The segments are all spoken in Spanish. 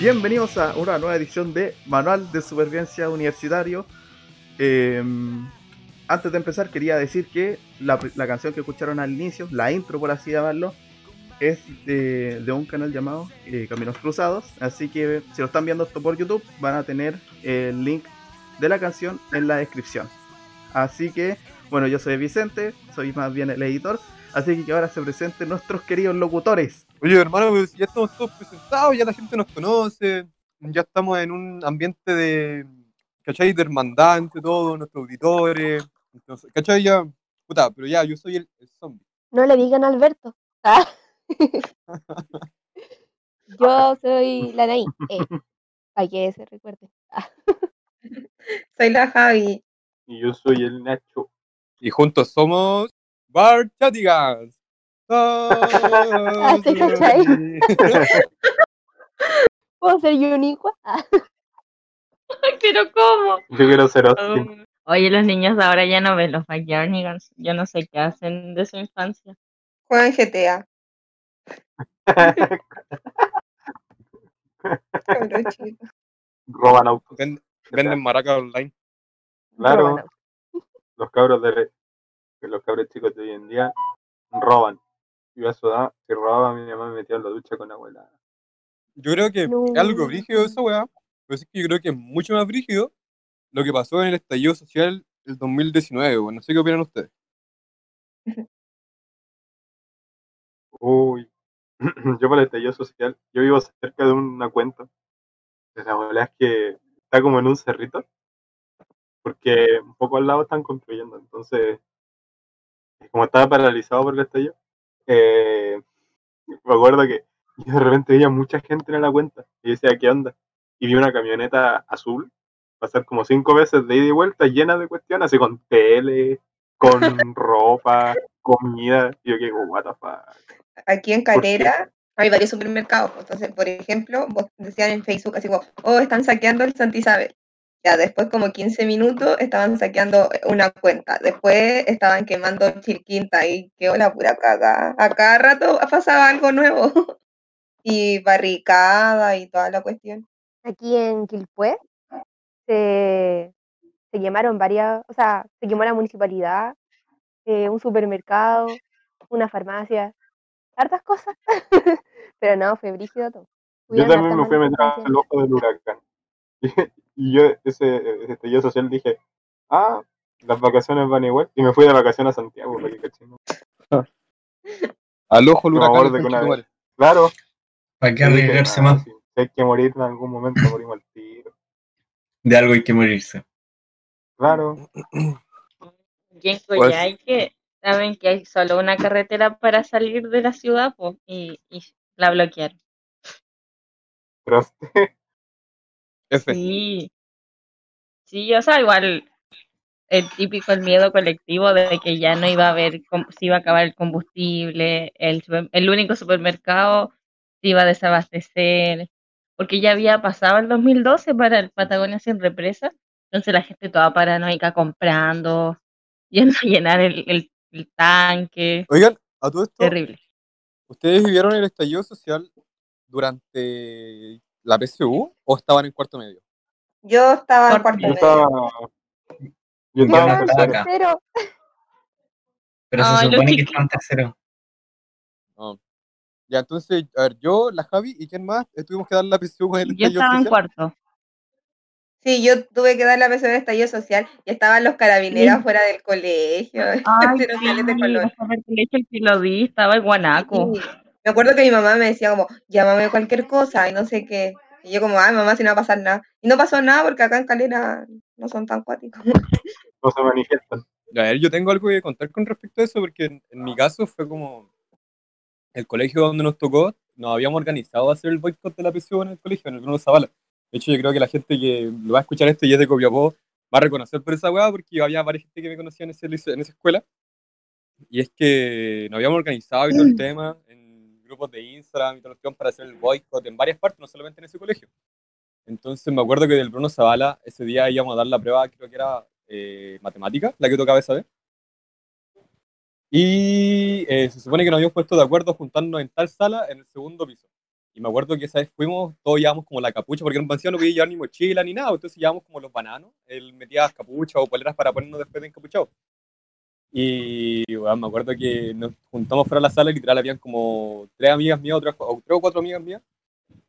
Bienvenidos a una nueva edición de Manual de Supervivencia Universitario. Eh, antes de empezar, quería decir que la, canción que escucharon al inicio, la intro por así llamarlo, es de, de un canal llamado eh, Caminos Cruzados. Así que si lo están viendo esto por YouTube, van a tener el link de la canción en la descripción. Así que, bueno, yo soy Vicente, soy más bien el editor. Así que ahora se presenten nuestros queridos locutores. Oye, hermano, pues ya estamos todos presentados, ya la gente nos conoce, ya estamos en un ambiente de, ¿cachai? De hermandad entre todos, nuestros auditores. Entonces, ¿cachai? Ya, puta, pero ya, yo soy el, el zombie. No le digan a Alberto. Ah. Yo soy la Naí. Eh, para que se recuerde. Ah. Soy la Javi. Y yo soy el Nacho. Y juntos somos Bar Chatigans. Ah, ¿te cachai? ¿Puedo ser Yuniqua? Ah. Pero ¿cómo? Yo quiero ser Austin. Oye, los niños de ahora ya no ven los Backyardigans. Yo no sé qué hacen de su infancia. Juegan GTA. Roban autos. Ven- venden maracas online. Claro, los cabros de los cabros chicos de hoy en día roban. Yo a su edad, si robaba, mi mamá me metía en la ducha con abuela. Yo creo que No. algo brígido esa weá. Pero es que yo creo que es mucho más brígido lo que pasó en el estallido social del 2019, weón. No sé qué opinan ustedes. Uy. Yo para el estallido social, yo vivo cerca de una cuenta. La abuela es que está como en un cerrito. Porque un poco al lado están construyendo. Entonces, como estaba paralizado por el estallido, eh, me acuerdo que yo de repente veía mucha gente en la cuenta. Y decía, ¿qué onda? Y vi una camioneta azul pasar como cinco veces de ida y vuelta llena de cuestiones, así con tele, con ropa, comida. Y yo que, what the fuck. Aquí en. Calera hay varios supermercados. Entonces, por ejemplo, vos decían en Facebook así como, oh, están saqueando el Santa Isabel. Ya después, como 15 minutos, estaban saqueando una cuenta. Después estaban quemando Chilquinta y quedó la pura caga. A cada rato pasaba algo nuevo. Y barricada y toda la cuestión. Aquí en Quilpué se, se quemaron varias, o sea, se quemó la municipalidad, eh, un supermercado, una farmacia, hartas cosas. Pero no, fue brígido todo. Yo también me fui a meter al ojo del huracán. Y, yo, ese, estallido social, dije, ah, las vacaciones van igual. Y me fui de vacaciones a Santiago, para que caché. Al ojo el Me huracán. acuerdo que una conchetumare. Claro. ¿Para qué arriesgarse "Ah, más? si hay que morir en algún momento, morimos al tiro. De algo hay que morirse. Claro. Y en Pues- Coyhaique saben que hay solo una carretera para salir de la ciudad y, y la bloquearon. Pero F. Sí. Sí, o sea, igual el típico el miedo colectivo de que ya no iba a haber, se iba a acabar el combustible, el, super- el único supermercado se iba a desabastecer, porque ya había pasado el 2012 para el Patagonia sin represa, entonces la gente toda paranoica comprando, yendo a llenar el, el- el tanque, Oigan, a todo esto, terrible. ¿ustedes vivieron el estallido social durante la PSU o estaban en cuarto medio? Yo estaba en Cuarto cuarto yo medio. estaba. Yo Yo estaba en estaba tercero. Pero Ay, se supone que está en tercero. No. Ya, entonces, a ver, yo, la Javi y quién más tuvimos que dar la PSU con el Yo estaba en cuarto. Sí, yo tuve que dar la PSU de estallido social y estaban los carabineros fuera del colegio. Ay, de sí, color. el colegio el que lo vi, estaba en Guanaco. Sí. Me acuerdo que mi mamá me decía como, llámame cualquier cosa y no sé qué. Y yo como, ay mamá, si no va a pasar nada. Y no pasó nada porque acá en Calera no son tan cuáticos. No se manifiestan. A ver, yo tengo algo que contar con respecto a eso, porque en, en mi caso fue como el colegio donde nos tocó, nos habíamos organizado a hacer el boicot de la PSU en el colegio, en el Bruno Zavala. De hecho, yo creo que la gente que lo va a escuchar esto y es de Copiapó va a reconocer por esa weá, porque había varias gente que me conocía en, ese en esa escuela. Y es que nos habíamos organizado y todo el tema en grupos de Instagram y todo el tema para hacer el boicot en varias partes, no solamente en ese colegio. Entonces me acuerdo que del Bruno Zavala ese día íbamos a dar la prueba, creo que era eh, matemática, la que tocaba esa vez. Y eh, se supone que nos habíamos puesto de acuerdo juntarnos en tal sala en el segundo piso. Y me acuerdo que esa vez fuimos, todos llevamos como la capucha, porque en un no podía llevar ni mochila ni nada, entonces llevamos como los bananos, él metía capucha o poleras para ponernos después de encapuchados. Y bueno, me acuerdo que nos juntamos fuera de la sala y literal habían como tres amigas mías, otras, o tres o cuatro amigas mías,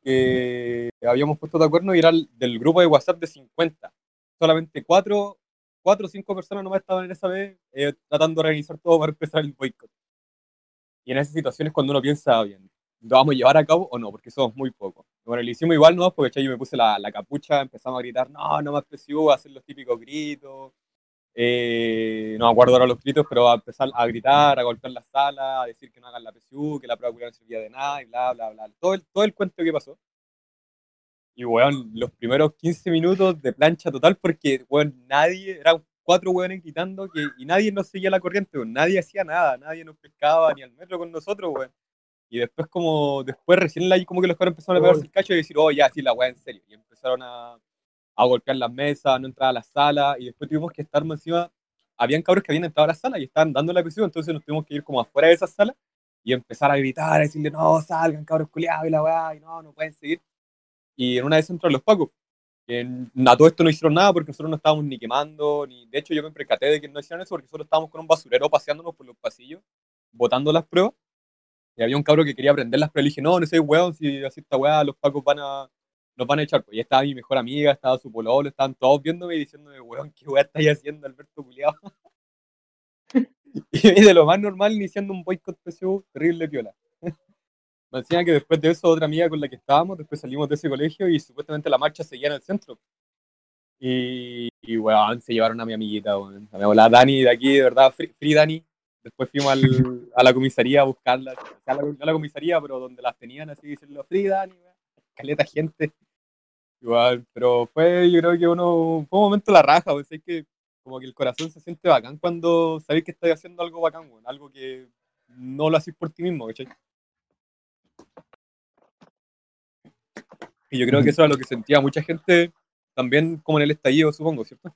que habíamos puesto de acuerdo y era el- del grupo de WhatsApp de 50. Solamente cuatro, cuatro o cinco personas nomás estaban en esa vez eh, tratando de organizar todo para empezar el boicot. Y en esas situaciones cuando uno piensa, bien, ¿lo vamos a llevar a cabo o no? Porque somos muy pocos. Bueno, lo hicimos igual, ¿no? Porque yo me puse la, la capucha, empezamos a gritar, no, no más PSU, a hacer los típicos gritos. Eh, no me acuerdo ahora los gritos, pero a empezar a gritar, a golpear la sala, a decir que no hagan la PSU, que la prueba no servía de nada, y bla, bla, bla. Todo el, todo el cuento que pasó. Y, weón, los primeros 15 minutos de plancha total, porque, weón, nadie, eran cuatro weones gritando que, y nadie nos seguía la corriente, weón. Nadie hacía nada, nadie nos pescaba ni al metro con nosotros, weón. Y después, como, después recién ahí como que los cabros empezaron a pegarse el cacho y decir, oh, ya, sí, la weá en serio. Y empezaron a, a golpear las mesas, no entrar a la sala, y después tuvimos que estar encima. Habían cabros que habían entrado a la sala y estaban dando la presión, entonces nos tuvimos que ir como afuera de esa sala y empezar a gritar, a decirle, no, salgan, cabros culiados, y la weá, y no, no pueden seguir. Y en una vez entraron los pacos. que a todo esto no hicieron nada porque nosotros no estábamos ni quemando, ni de hecho yo me percaté de que no hicieron eso porque nosotros estábamos con un basurero paseándonos por los pasillos, botando las pruebas. Y había un cabro que quería prenderlas, pero le dije, no, no soy weón, si así esta weá, los pacos van a, nos van a echar. Pues, y estaba mi mejor amiga, estaba su pololo, estaban todos viéndome y diciéndome, weón, ¿qué weá estáis haciendo, Alberto Culeado? y de lo más normal, iniciando un boicot PSU terrible piola. Me decían que después de eso, otra amiga con la que estábamos, después salimos de ese colegio y supuestamente la marcha seguía en el centro. Y, y weón, se llevaron a mi amiguita, weón. A mi abuela Dani de aquí, de verdad, free, free Dani. Después fuimos al- a la comisaría a buscarla, a la, a la comisaría, pero donde las tenían así, diciendo, free Dani, weón. caleta gente. Igual, pero fue, yo creo que uno, fue un momento la raja, pues, es que como que el corazón se siente bacán cuando sabéis que estás haciendo algo bacán, algo que no lo haces por ti mismo, ¿cachai? Y yo creo que eso era lo que sentía mucha gente también como en el estallido, supongo, ¿cierto?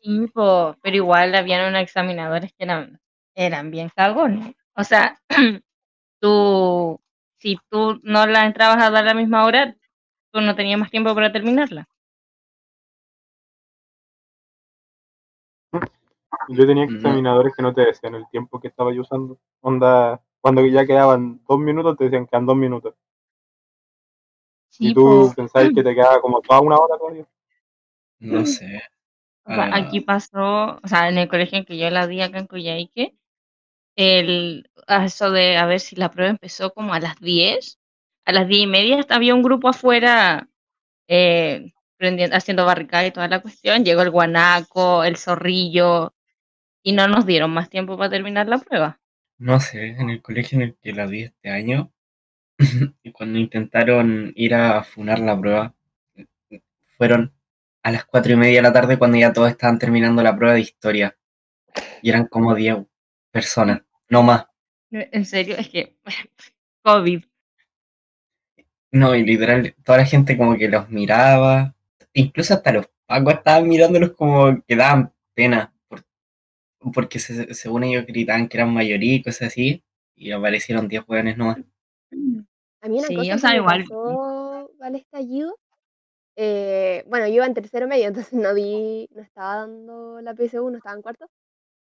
Sí, po, pero igual habían unos examinadores que eran, eran bien cagones. O sea, tú, si tú no la entrabas a dar a la misma hora, no tenías más tiempo para terminarla. Yo tenía examinadores que no te decían el tiempo que estaba yo usando. Onda, cuando ya quedaban dos minutos, te decían que quedan dos minutos. Sí, y tú pensabas que te quedaba como toda una hora todavía. No sé. O sea, Ah. aquí pasó, o sea, en el colegio en que yo la di acá en Coyhaique, el, a eso de a ver si la prueba empezó como a las 10, a las 10 y media había un grupo afuera eh, haciendo barricada y toda la cuestión, llegó el guanaco, el zorrillo, y no nos dieron más tiempo para terminar la prueba. No sé, en el colegio en el que la di este año, y cuando intentaron ir a funar la prueba, fueron a las cuatro y media de la tarde cuando ya todos estaban terminando la prueba de historia. Y eran como 10 personas, no más. En serio, es que COVID. No, y literal, toda la gente como que los miraba, incluso hasta los pacos estaban mirándolos como que daban pena, por- porque se- según ellos gritaban que eran mayoría y cosas así, y aparecieron 10 hueones nomás. A mí una Sí, cosa o que sea, me igual. pasó al estallido, eh, bueno, yo iba en tercero medio, entonces no vi, no estaba dando la PSU, no estaba en cuarto,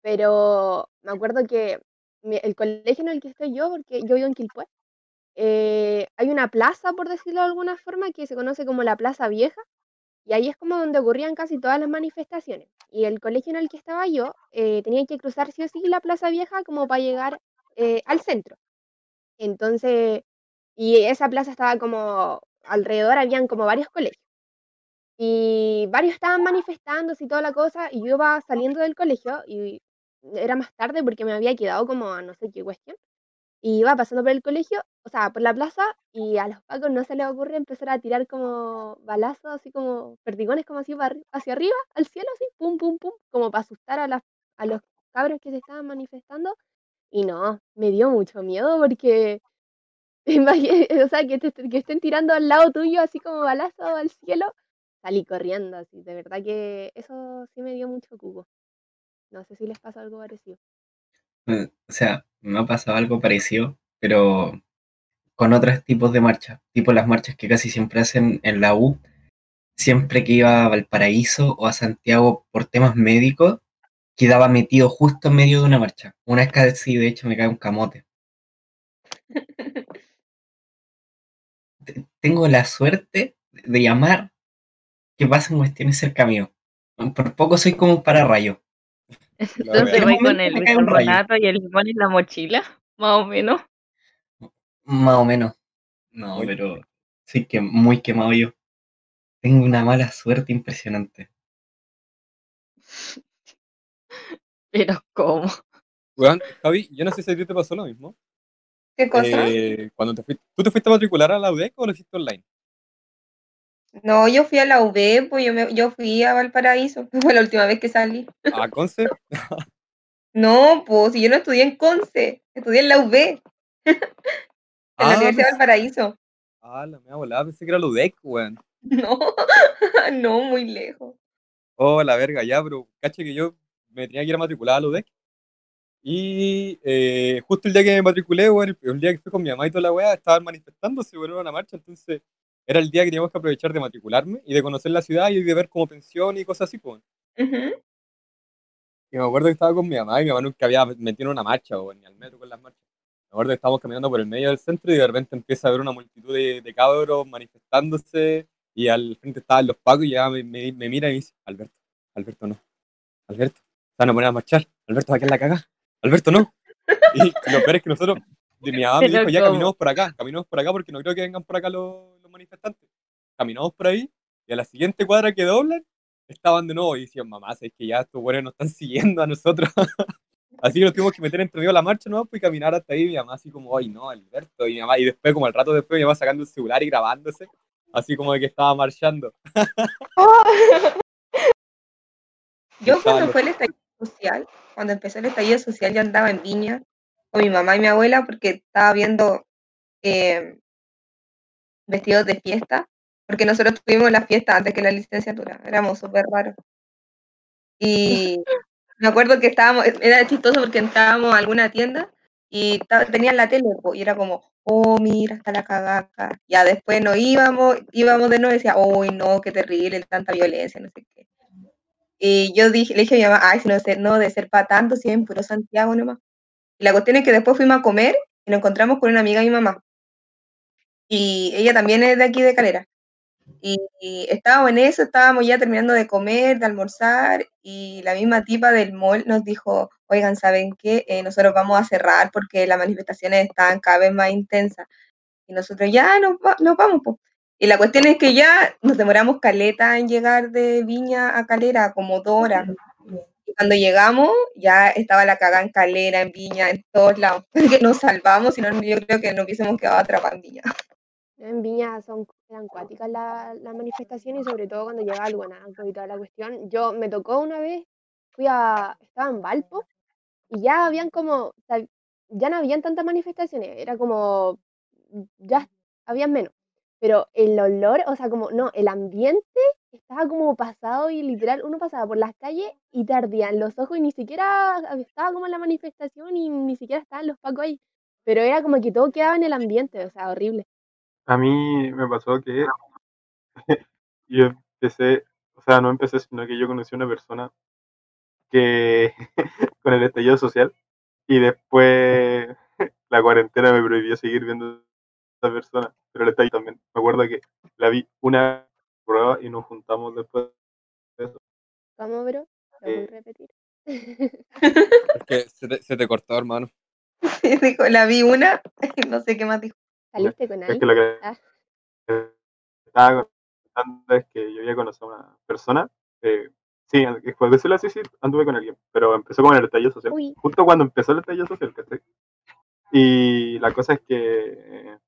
pero me acuerdo que mi- el colegio en el que estoy yo, porque yo vivo en Quilpué, eh, hay una plaza, por decirlo de alguna forma, que se conoce como la Plaza Vieja, y ahí es como donde ocurrían casi todas las manifestaciones. Y el colegio en el que estaba yo eh, tenía que cruzar sí o sí la Plaza Vieja como para llegar eh, al centro. Entonces, y esa plaza estaba como alrededor, habían como varios colegios. Y varios estaban manifestándose y toda la cosa, y yo iba saliendo del colegio y era más tarde porque me había quedado como a no sé qué cuestión. Y iba pasando por el colegio, o sea, por la plaza, y a los pacos no se les ocurre empezar a tirar como balazos, así como perdigones, como así hacia arriba, al cielo, así, pum, pum, pum, como para asustar a, a los cabros que se estaban manifestando. Y no, me dio mucho miedo porque, o sea, que, que estén tirando al lado tuyo, así como balazos al cielo, salí corriendo, así, de verdad que eso sí me dio mucho cubo. No sé si les pasa algo parecido. Eh, O sea, me ha pasado algo parecido, pero con otros tipos de marchas, tipo las marchas que casi siempre hacen en la U, siempre que iba a Valparaíso o a Santiago por temas médicos, quedaba metido justo en medio de una marcha. Una vez casi, de hecho, me cae un camote. Te- Tengo la suerte de llamar que pasen cuestiones cerca mío. Por poco soy como un pararrayo. Entonces voy con el cae un rayo. carbonato y el limón en la mochila, más o menos. Más o menos. No, Muy- pero sí que muy quemado yo. Tengo una mala suerte impresionante. Pero ¿cómo? Weón, Javi, yo no sé si a ti te pasó lo mismo. ¿Qué cosa? Eh, cuando te fuiste, ¿Tú te fuiste a matricular a la UDEC o lo hiciste online? No, yo fui a la UB, pues yo, me- yo fui a Valparaíso. Fue la última vez que salí. ¿A Conce? No, pues si yo no estudié en Conce, estudié en la UB, en Ah, la Universidad de pues- Valparaíso. Ah, la mea volada, pensé que era la UDEC, weón. No, no, muy lejos. Oh, la verga, ya, pero caché que yo me tenía que ir a matricular a la UDEC. Y eh, justo el día que me matriculé, weón, el, día que fui con mi mamá y toda la weá, estaban manifestándose, en una marcha. Entonces, era el día que teníamos que aprovechar de matricularme y de conocer la ciudad y de ver como pensión y cosas así, pues. Ujú. Y me acuerdo que estaba con mi mamá y mi mamá nunca había metido en una marcha o ni al metro con las marchas. Me acuerdo que estábamos caminando por el medio del centro y de repente empieza a haber una multitud de, de cabros manifestándose y al frente estaban los pacos y ya me, me, me mira y me dice, Alberto, Alberto no, Alberto, se van a poner a marchar, Alberto va a quedar la caga, Alberto no. Y lo peor es que nosotros, de mi mamá me dijo, ya caminamos por acá, caminamos por acá porque no creo que vengan por acá los manifestantes. Caminamos por ahí y a la siguiente cuadra que doblan estaban de nuevo y decían, mamá, es que ya estos güeyes nos están siguiendo a nosotros. así que nos tuvimos que meter entre medio de la marcha, ¿no? Pues y caminar hasta ahí, mi mamá así como, ay, no, Alberto, y mi mamá, y después, como al rato después, mi mamá sacando el celular y grabándose, así como de que estaba marchando. Yo cuando fue el estallido social, cuando empezó el estallido social, yo andaba en Viña con mi mamá y mi abuela porque estaba viendo eh, vestidos de fiesta, porque nosotros tuvimos la fiesta antes que la licenciatura, éramos súper raros. Y me acuerdo que estábamos, era chistoso porque entrábamos a alguna tienda y tenían la tele y era como, oh, mira, está la cagaca. Ya después nos íbamos, íbamos de nuevo y decía, uy, no, qué terrible, tanta violencia, no sé qué. Y yo dije, le dije a mi mamá, ay, si no, sé, no, de ser para tanto, si en puro Santiago nomás. Y la cuestión es que después fuimos a comer y nos encontramos con una amiga de mi mamá. Y ella también es de aquí de Calera. Y, y estábamos en eso, estábamos ya terminando de comer, de almorzar, y la misma tipa del mall nos dijo, oigan, ¿saben qué? Eh, nosotros vamos a cerrar porque las manifestaciones están cada vez más intensas. Y nosotros ya nos, va- nos vamos, pues. Y la cuestión es que ya nos demoramos caleta en llegar de Viña a Calera, como dos horas. Y cuando llegamos, ya estaba la cagada en Calera, en Viña, en todos lados. que nos salvamos, si no, yo creo que nos hubiésemos quedado atrapados en Viña. En Viña son, eran cuáticas la- las manifestaciones y sobre todo cuando llegaba el guanaco y toda la cuestión. Yo me tocó una vez, fui a, estaba en Valpo y ya habían como, ya no habían tantas manifestaciones, era como, ya habían menos. Pero el olor, o sea, como, no, el ambiente estaba como pasado y literal, uno pasaba por las calles y te ardían los ojos y ni siquiera estaba como en la manifestación y ni siquiera estaban los pacos ahí. Pero era como que todo quedaba en el ambiente, o sea, horrible. A mí me pasó que yo empecé, o sea, no empecé, sino que yo conocí a una persona que con el estallido social y después la cuarentena me prohibió seguir viendo a esa persona, pero el estallido también. Me acuerdo que la vi una prueba y nos juntamos después de eso. ¿Cómo, bro? ¿Lo Eh, repetir? Es que se te, se te cortó, hermano. Y dijo, la vi una, no sé qué más dijo. ¿Saliste con Es alguien? que lo que Ah. estaba contando es que yo había conocido a una persona, eh, sí, después de así, sí, anduve con alguien, pero empezó con el estallido social. Uy. Justo cuando empezó el estallido social, ¿cachai? Y la cosa es que eh,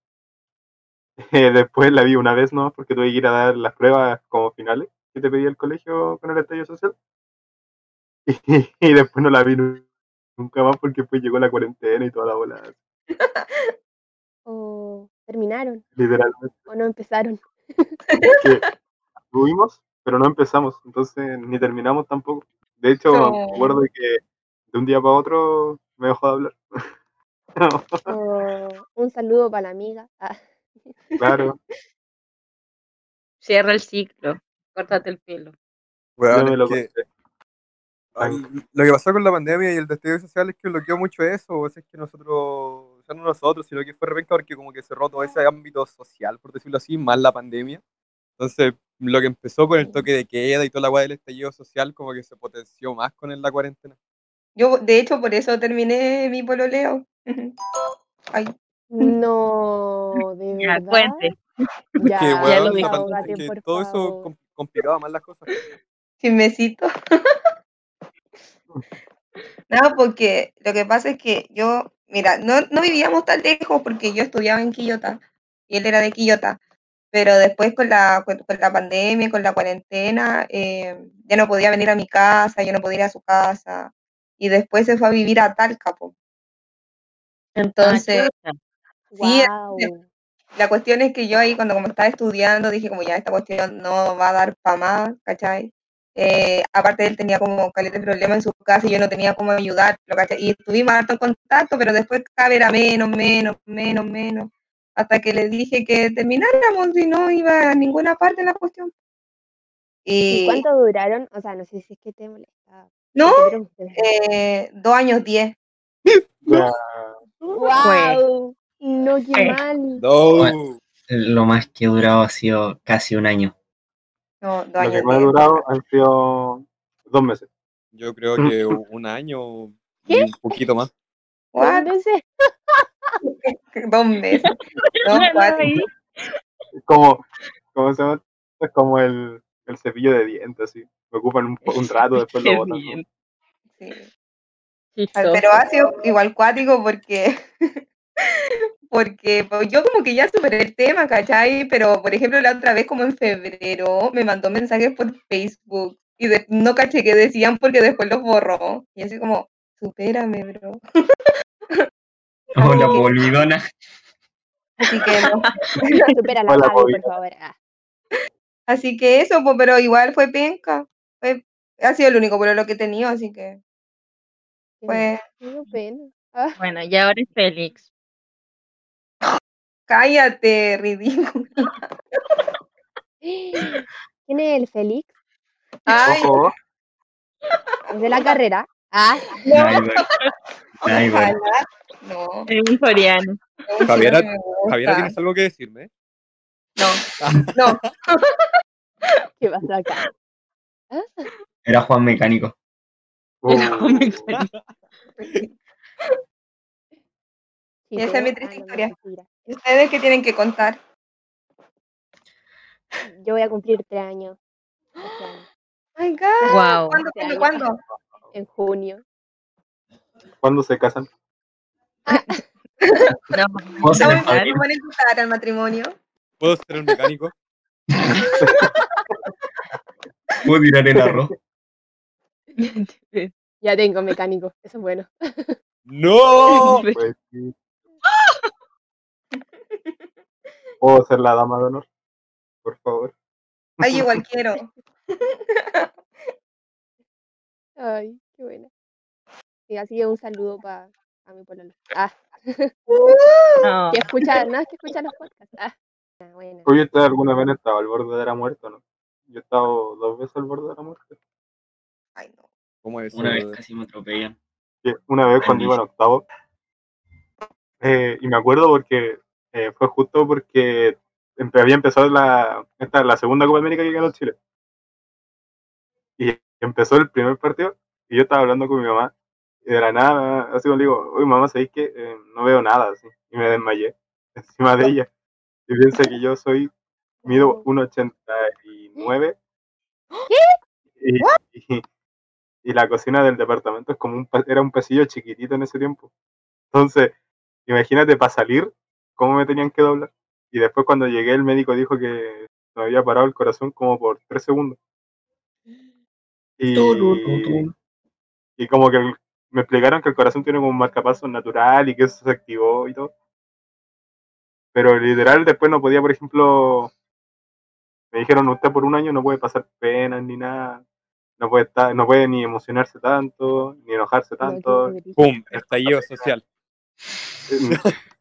después la vi una vez, ¿no? Porque tuve que ir a dar las pruebas como finales que te pedía el colegio con el estallido social. Y, y después no la vi nu- nunca más porque después llegó la cuarentena y toda la bola, ¿O terminaron? literalmente. ¿O no empezaron? que tuvimos, pero no empezamos, entonces ni terminamos tampoco. De hecho, No. me acuerdo que de un día para otro me dejó de hablar. O un saludo para la amiga. Ah, claro, Cierra el ciclo. Córtate el pelo. yo Weón, me es lo que- conté. Ay, lo que pasó con la pandemia y el destello social es que bloqueó mucho eso, o sea, es que nosotros, no nosotros, sino que fue repenca porque como que cerró todo ese ámbito social, por decirlo así, más la pandemia. Entonces, lo que empezó con el toque de queda y toda la weá del estallido social, como que se potenció más con el- la cuarentena. Yo, de hecho, por eso terminé mi pololeo. Ay, No, de Ya, verdad. cuente. Ya, que, ya weón, lo dijo. pandemia- que por todo eso favor. com- complicaba más las cosas. chismecito. Nada, porque lo que pasa es que yo, mira, no, no vivíamos tan lejos porque yo estudiaba en Quillota y él era de Quillota, pero después con la, con, con la pandemia, con la cuarentena, eh, ya no podía venir a mi casa, yo no podía ir a su casa y después se fue a vivir a Talca, po. Ah, Entonces, sí, Wow. la cuestión es que yo ahí cuando como estaba estudiando dije como ya esta cuestión no va a dar para más, ¿cachai? Eh, aparte él tenía como caleta de problemas en su casa y yo no tenía cómo ayudarlo, ¿cachai? Y estuvimos harto en contacto, pero después cada vez era menos, menos, menos, menos, hasta que le dije que termináramos y no iba a ninguna parte en la cuestión. ¿Y Y cuánto duraron? O sea, no sé si es que te molestaba. no, eh, dos años diez. ¡Wow! No, qué Fue. mal. No. Lo más que he durado ha sido casi un año. No, dos lo años que me ha durado han sido dos meses. Yo creo que un año ¿Qué? un poquito más. What? Dos meses. Déjalo cuatro. Como, ¿cómo se llama? Es como el, el cepillo de dientes, así. Me ocupan un, un rato, después lo botan. Sí. Chistoso. Pero ha sido igual cuático porque, porque pues, yo como que ya superé el tema, ¿cachai? Pero, por ejemplo, la otra vez, como en febrero, me mandó mensajes por Facebook y de- no caché que decían porque después los borró. Y así como, supérame, bro. Hola, bolvidona. Así que no. Supera la Hola, por favor. Ah, Así que eso, pues, pero igual fue penca. Fue- ha sido el único por lo que he tenido, así que, pues. Ah, Bueno, y ahora es Félix. Cállate, ridículo. ¿Quién es el Félix? Ay, Ojo, ¿Es de la carrera? Ah, ojalá. No, Es un coreano. Javiera-. Javiera, ¿tienes algo que decirme? No, no. ¿qué pasa acá? Era Juan Mecánico. Era uh, un mecánico. Y esa es mi triste Ah, no, historia. mentira. ¿Y ustedes qué tienen que contar? Yo voy a cumplir tres años este año, Ay, God. Wow. ¿Cuándo, Este cuándo, cuándo? en junio. ¿Cuándo se casan? No, ¿Vos ¿Cómo eres van padrino? a invitar al matrimonio? ¿Puedo ser el mecánico? ¿Puedo tirar el arroz? Ya tengo mecánico, eso es bueno. ¡No! Pues sí. ¿Puedo ser la dama de honor? Por favor. Ay, igual quiero. Ay, qué buena. Y así que un saludo para a mi pololo. Ah, no. que escucha, no es que escucha los podcasts. Ah, ah, bueno. ¿Oye, usted alguna vez estaba al borde de la muerte o no? Yo he estado dos veces al borde de la muerte. Ay, no. ¿Cómo es eso? Una vez casi me atropellan. una vez cuando iba en octavo, eh, y me acuerdo porque eh, fue justo porque había empezado la, esta, la segunda Copa América que ganó Chile. Y empezó el primer partido, y yo estaba hablando con mi mamá, y de la nada, así como le digo, oye mamá, ¿sabéis que eh, no veo nada? Así, y me desmayé encima de ella. Y piensa que yo soy, mido 1,89. Y, y, y la cocina del departamento es como un, era un pasillo chiquitito en ese tiempo. Entonces, imagínate para salir, cómo me tenían que doblar. Y después cuando llegué el médico dijo que me había parado el corazón como por tres segundos. Y, y como que me explicaron que el corazón tiene como un marcapasos natural y que eso se activó y todo. Pero literal después no podía, por ejemplo, me dijeron usted por un año no puede pasar penas ni nada. No puede estar, no puede ni emocionarse tanto, ni enojarse tanto. ¡Pum! Estallido social.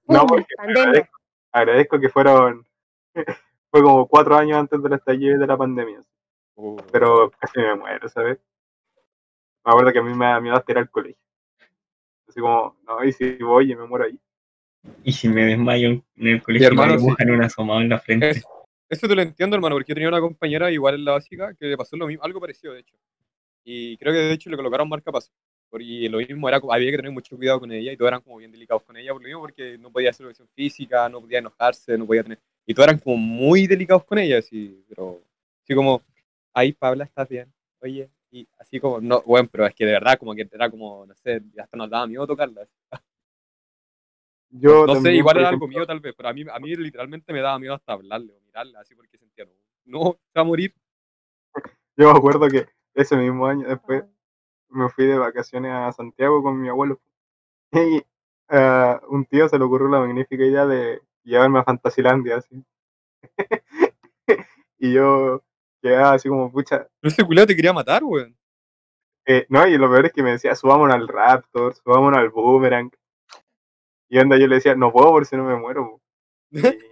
No, porque agradezco, agradezco que fueron. Fue como cuatro años antes del estallido de la pandemia. Uh, Pero casi me muero, ¿sabes? Me acuerdo que a mí me da miedo hasta ir al colegio. Así como, no, y si voy y me muero ahí. Y si me desmayo en el colegio, hermano, me dibujan un asomado en la frente. Es- Eso te lo entiendo, hermano, porque yo tenía una compañera igual en la básica que le pasó lo mismo, algo parecido, de hecho. Y creo que de hecho le colocaron marcapaso. Porque lo mismo era, como- había que tener mucho cuidado con ella y todos eran como bien delicados con ella, por lo mismo porque no podía hacer educación física, no podía enojarse, no podía tener. Y todos eran como muy delicados con ella, así, pero. Así como, ahí, Paula, estás bien. Oye, y así como, no, bueno, pero es que de verdad, como que era como, no sé, hasta nos daba miedo tocarla. Yo No sé, igual era algo mío tal vez, pero a mí, a mí literalmente me daba miedo hasta hablarle o mirarla, así porque sentía, no, no, se va a morir. Yo me acuerdo que ese mismo año después me fui de vacaciones a Santiago con mi abuelo. Y a un tío se le ocurrió la magnífica idea de llevarme a Fantasilandia, así. y yo quedaba así como, pucha. Pero ese culiao te quería matar, weón. eh, no, y lo peor es que me decía, subámonos al Raptor, subámonos al Boomerang. Y onda, yo le decía, no puedo por si no me muero. po".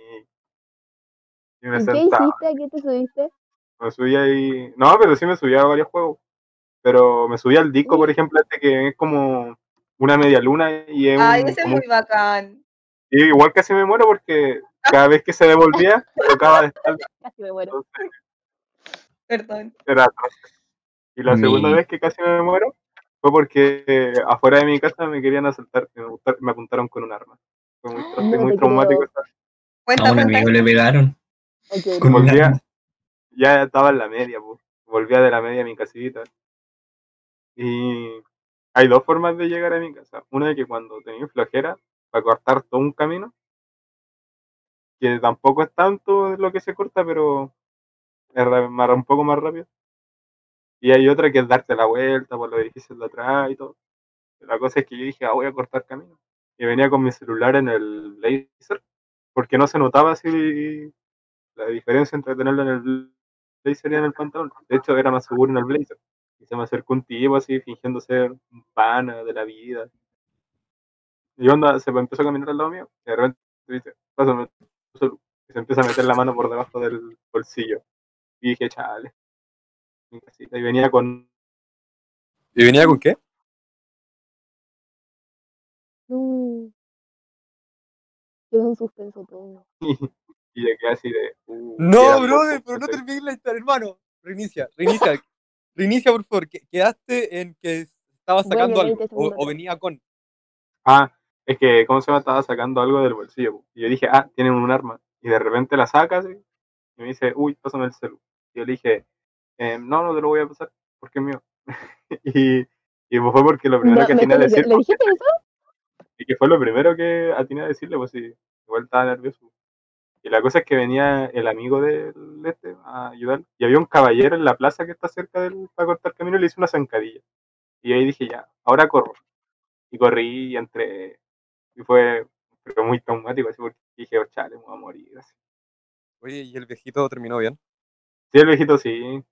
Y, y me ¿Y qué hiciste? ¿A qué te subiste? me subía ahí. No, pero sí me subía a varios juegos. Pero me subía al disco, por ejemplo, este que es como una media luna y es Ay, un- ese es como muy bacán. Y igual casi me muero porque cada vez que se devolvía, tocaba de espalda. Casi me muero. Entonces, Perdón. era. Y la Mi- segunda vez que casi me muero fue porque eh, afuera de mi casa me querían asaltar y me, me apuntaron con un arma. Fue muy, tra- No muy traumático. Cuenta, A un cuenta. amigo le pegaron. Ok, Con un Volvía, ya estaba en la media, pues. volvía de la media a mi casita. Y hay dos formas de llegar a mi casa. Una de que cuando tenía flojera, para cortar todo un camino, que tampoco es tanto lo que se corta, pero es un poco más rápido. Y hay otra que es darte la vuelta por los edificios de atrás y todo. La cosa es que yo dije, ah, voy a cortar camino. Y venía con mi celular en el Blazer, porque no se notaba así la diferencia entre tenerlo en el Blazer y en el pantalón. De hecho, era más seguro en el Blazer. Y se me acercó un tipo así, fingiendo ser un pana de la vida. Y onda, se empezó a caminar al lado mío. Y de repente dice, pásame tu celu". Y se empieza a meter la mano por debajo del bolsillo. Y dije, chale. Y venía con ¿Y venía con qué? No. Quedó en suspenso todo. y llegué así de. uh, No, brother, pero no termines la historia, hermano. Reinicia, reinicia. Reinicia, por favor. que- Quedaste en que estaba sacando algo 20 o, o venía con. Ah, es que, ¿cómo se llama? Estaba sacando algo del bolsillo. po. Y yo dije, ah, tienen un arma. Y de repente la saca así, y me dice, uy, pásame el celu. Y yo le dije, eh, no, no te lo voy a pasar, porque es mío. y, y fue porque lo primero No, que ¿me atiné a decir, ¿Le dijiste eso? y que fue lo primero que atiné a decirle, pues sí, igual estaba nervioso. Y la cosa es que venía el amigo del este a ayudar. Y había un caballero en la plaza que está cerca del para cortar camino y le hice una zancadilla. Y ahí dije, ya, ahora corro. Y corrí y entré. Y fue pero muy traumático, así porque dije, oh, chale, me voy a morir. Así. Oye, ¿y el viejito terminó bien? Sí, el viejito sí. El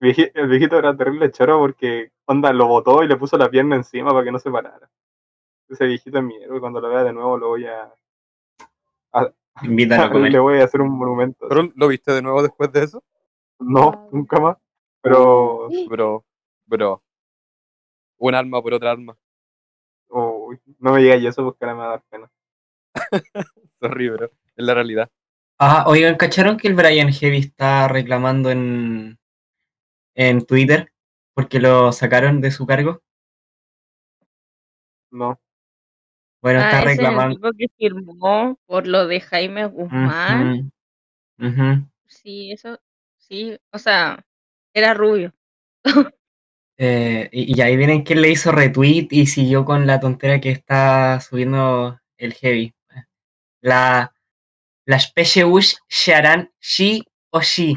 vieji- el viejito era terrible choro porque, onda, lo botó y le puso la pierna encima para que no se parara. Ese viejito es mi héroe. Cuando lo vea de nuevo lo voy a... Invítalo a comer. le voy a hacer un monumento. ¿Pero lo viste de nuevo después de eso? No, nunca más. Pero... Bro, bro. Un alma por otra alma. uy, no me digas eso porque ahora me va a dar pena. Sorry, bro. Es la realidad. Ah, oigan, ¿cacharon que el Brian Heavy está reclamando en, en Twitter porque lo sacaron de su cargo? No. Bueno, Ah, está ese es el reclamando. tipo que firmó por lo de Jaime Guzmán. Sí, eso, sí, o sea, era rubio. Eh, y, y ahí vienen que le hizo retweet y siguió con la tontera que está subiendo el Heavy. La, la especie Ush se harán sí o sí.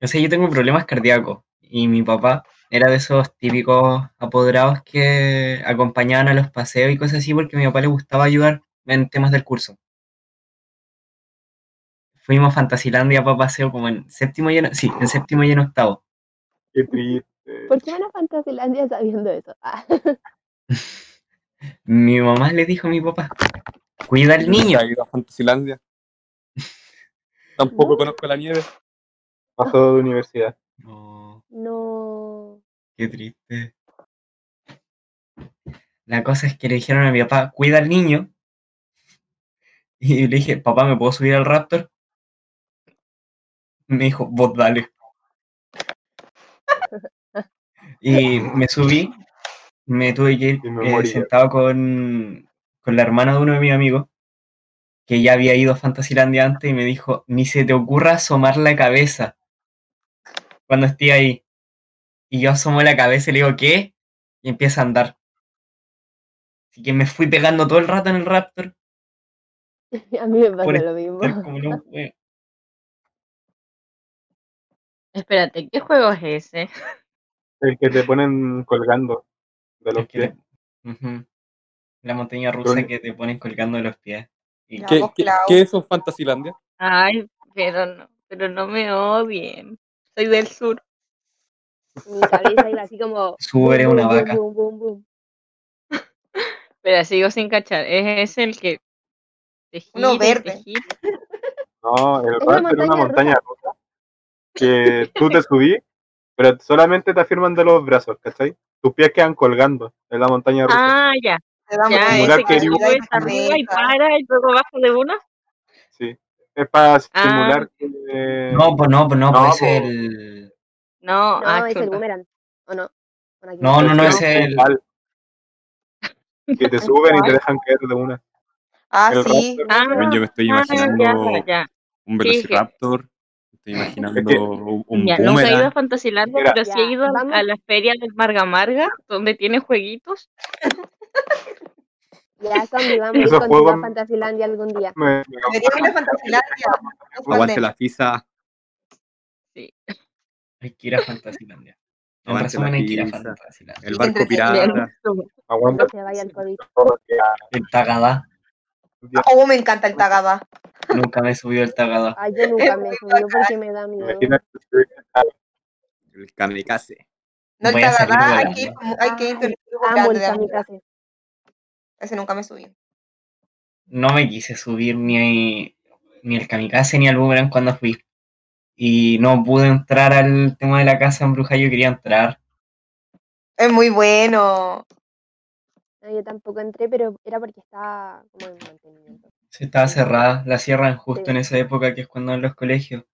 O sea, yo tengo problemas cardíacos y mi papá era de esos típicos apoderados que acompañaban a los paseos y cosas así porque a mi papá le gustaba ayudar en temas del curso. Fuimos a Fantasilandia para paseo como en séptimo y en, sí, en séptimo y en octavo. Qué triste. ¿Por qué van a Fantasilandia sabiendo eso? Ah, Mi mamá le dijo a mi papá, cuida al niño. ¿Nunca he ido a Fantasilandia? Tampoco No. conozco la nieve. paso de universidad. No, no. Qué triste. La cosa es que le dijeron a mi papá, cuida al niño. Y le dije, papá, ¿me puedo subir al Raptor? Me dijo, vos dale. Y me subí, me tuve que ir eh, sentado con, con la hermana de uno de mis amigos, que ya había ido a Fantasilandia antes, y me dijo, ni se te ocurra asomar la cabeza cuando esté ahí. Y yo asomo la cabeza y le digo, ¿qué? Y empieza a andar. Así que me fui pegando todo el rato en el Raptor. A mí me pasa Por lo mismo. como un huevo. Espérate, ¿qué juego es ese? El que te ponen colgando de los Es que pies. La montaña rusa Pero- que te ponen colgando de los pies. Y. ¿Qué, qué, qué es un Fantasilandia? Ay, pero no, pero no me odien. Soy del sur. Mi cabeza iba así como. Sube una boom, vaca. boom, boom, boom. Pero sigo sin cachar. Es ese el que te gira, Uno verde. gira. No, el Es una es una montaña montaña rusa que tú te subí, pero solamente te afirman de los brazos, ¿cachai? Tus pies quedan colgando en la montaña rusa. Ah, ya. Ya, ese que que eres un- sube arriba y para y luego baja de una. Sí. Es para Ah. simular que... No, pues no, pues no, No, pues es el. No, No, ah, es el boomerang. ¿O no? ¿O no? No, no, no, es el. Que te suben y te dejan caer de una. Ah, El sí. Raptor. Ah, yo me estoy ah, imaginando ya, ya. un Sí, Velociraptor. Estoy imaginando Es que- un, Ya, nunca he ido a boomerang. Fantasilandia, Mira. pero sí he ido vamos. a la feria del Marga Marga, donde tiene jueguitos. Ya, zombie, vamos a ir Esos contigo a juegos- Fantasilandia algún día. Me- me- ir a Fantasilandia. Aguante la pizza. Hay que ir a Fantasilandia. En resumen, hay que ir a. Fantasilandia. El barco pirata. aguanta Que se vaya el COVID. todo que a- El Tagadá. Oh, me encanta el Tagada. Nunca me he subido el Tagadá. Ay, yo nunca me subí porque me da miedo. El kamikaze. No, el Tagada hay que ir, hay que ir con el grupo Amo el kamikaze. Ese nunca me subí. No me quise subir ni, ni el kamikaze ni al boomerang cuando fui. Y no pude entrar al tema de la casa en Bruja. Yo quería entrar. Es muy bueno. No, yo tampoco entré, pero era porque estaba como en mantenimiento. Sí, estaba cerrada. La cierran justo Sí. en esa época que es cuando en los colegios.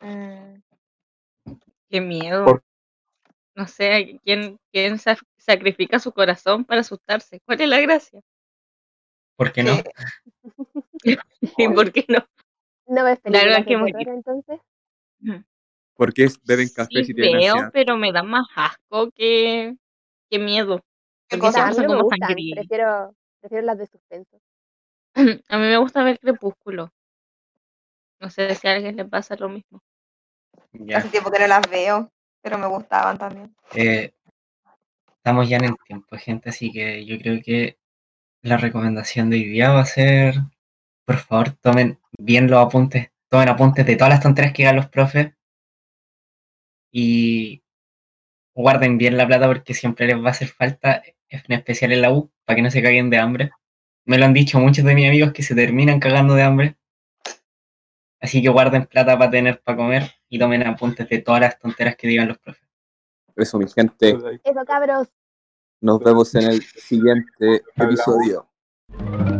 Mm. Qué miedo. Por- No sé, ¿quién, quién sa- sacrifica su corazón para asustarse? ¿Cuál es la gracia? ¿Por qué no? Sí. ¿Y por qué no? ¿No verdad películas que terror entonces? Porque es, beben café Sí si tienen veo, ansiedad. pero me da más asco que, que miedo. ¿Qué Porque O sea, cosa? a mí son no me como gustan, prefiero, prefiero las de suspenso. A mí me gusta ver Crepúsculo. No sé si a alguien le pasa lo mismo. Ya. Hace tiempo que no las veo, pero me gustaban también. Eh, estamos ya en el tiempo, gente, así que yo creo que la recomendación de hoy día va a ser, por favor, tomen bien los apuntes, tomen apuntes de todas las tonterías que hagan los profes y guarden bien la plata porque siempre les va a hacer falta, en especial en la U, para que no se caguen de hambre. Me lo han dicho muchos de mis amigos que se terminan cagando de hambre. Así que guarden plata para tener para comer y tomen apuntes de todas las tonteras que digan los profes. Eso, mi gente. Eso, cabros. Nos vemos en el siguiente Hablamos. episodio.